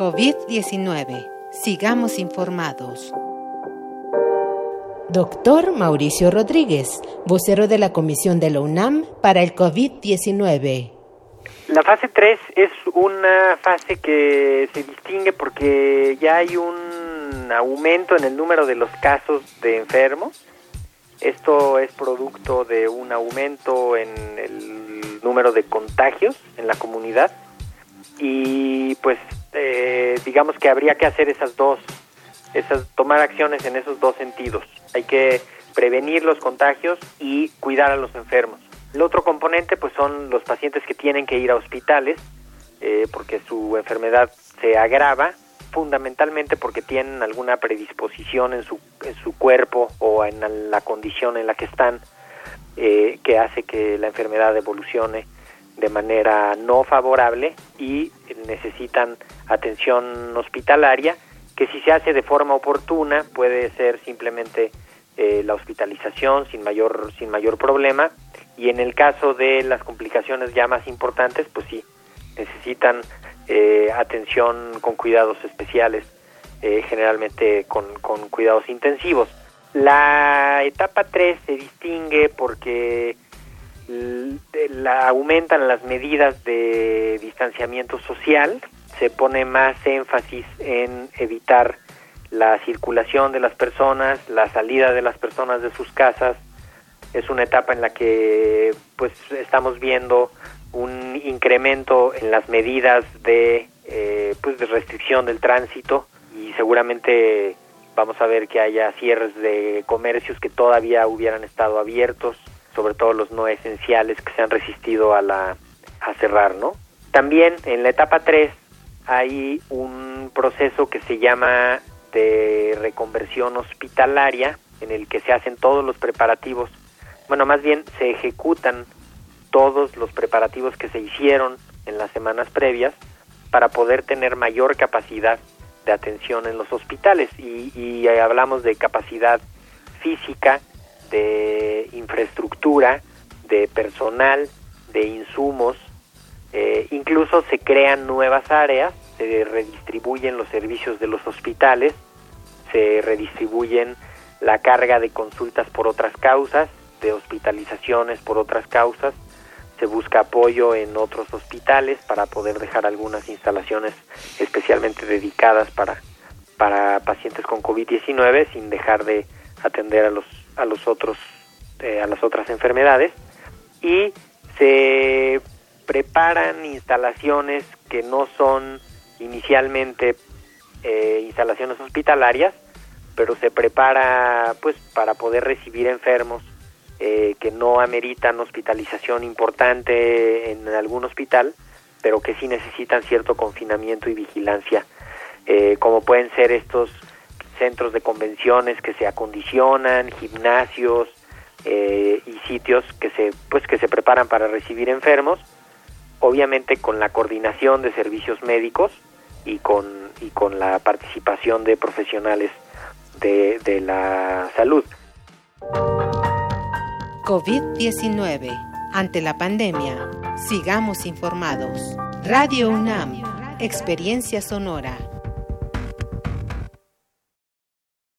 COVID-19. Sigamos informados. Doctor Mauricio Rodríguez, vocero de la Comisión de la UNAM para el COVID-19. La fase 3 es una fase que se distingue porque ya hay un aumento en el número de los casos de enfermos. Esto es producto de un aumento en el número de contagios en la comunidad y pues eh, digamos que habría que hacer esas dos, esas, tomar acciones en esos dos sentidos. Hay que prevenir los contagios y cuidar a los enfermos. El otro componente pues son los pacientes que tienen que ir a hospitales eh, porque su enfermedad se agrava fundamentalmente porque tienen alguna predisposición en su, en su cuerpo o en la condición en la que están eh, que hace que la enfermedad evolucione de manera no favorable y necesitan atención hospitalaria que si se hace de forma oportuna puede ser simplemente eh, la hospitalización sin mayor sin mayor problema y en el caso de las complicaciones ya más importantes, pues sí, necesitan eh, atención con cuidados especiales, eh, generalmente con, con, cuidados intensivos. La etapa 3 se distingue porque la, aumentan las medidas de distanciamiento social, se pone más énfasis en evitar la circulación de las personas, la salida de las personas de sus casas, es una etapa en la que pues estamos viendo un incremento en las medidas de eh, pues de restricción del tránsito y seguramente vamos a ver que haya cierres de comercios que todavía hubieran estado abiertos sobre todo los no esenciales que se han resistido a la a cerrar no también en la etapa 3 hay un proceso que se llama de reconversión hospitalaria en el que se hacen todos los preparativos. Bueno, más bien se ejecutan todos los preparativos que se hicieron en las semanas previas para poder tener mayor capacidad de atención en los hospitales. Y, hablamos de capacidad física, de infraestructura, de personal, de insumos, eh, incluso se crean nuevas áreas, se redistribuyen los servicios de los hospitales, se redistribuyen la carga de consultas por otras causas de hospitalizaciones por otras causas. Se busca apoyo en otros hospitales para poder dejar algunas instalaciones especialmente dedicadas para, para pacientes con COVID-19 sin dejar de atender a los, a los otros, eh, a las otras enfermedades. Y se preparan instalaciones que no son inicialmente eh, instalaciones hospitalarias, pero se prepara pues para poder recibir enfermos eh, que no ameritan hospitalización importante en algún hospital, pero que sí necesitan cierto confinamiento y vigilancia, eh, como pueden ser estos centros de convenciones que se acondicionan, gimnasios eh, y sitios que se pues que se preparan para recibir enfermos, obviamente con la coordinación de servicios médicos y con y con la participación de profesionales de, de la salud. COVID-19. Ante la pandemia, sigamos informados. Radio UNAM, Experiencia Sonora.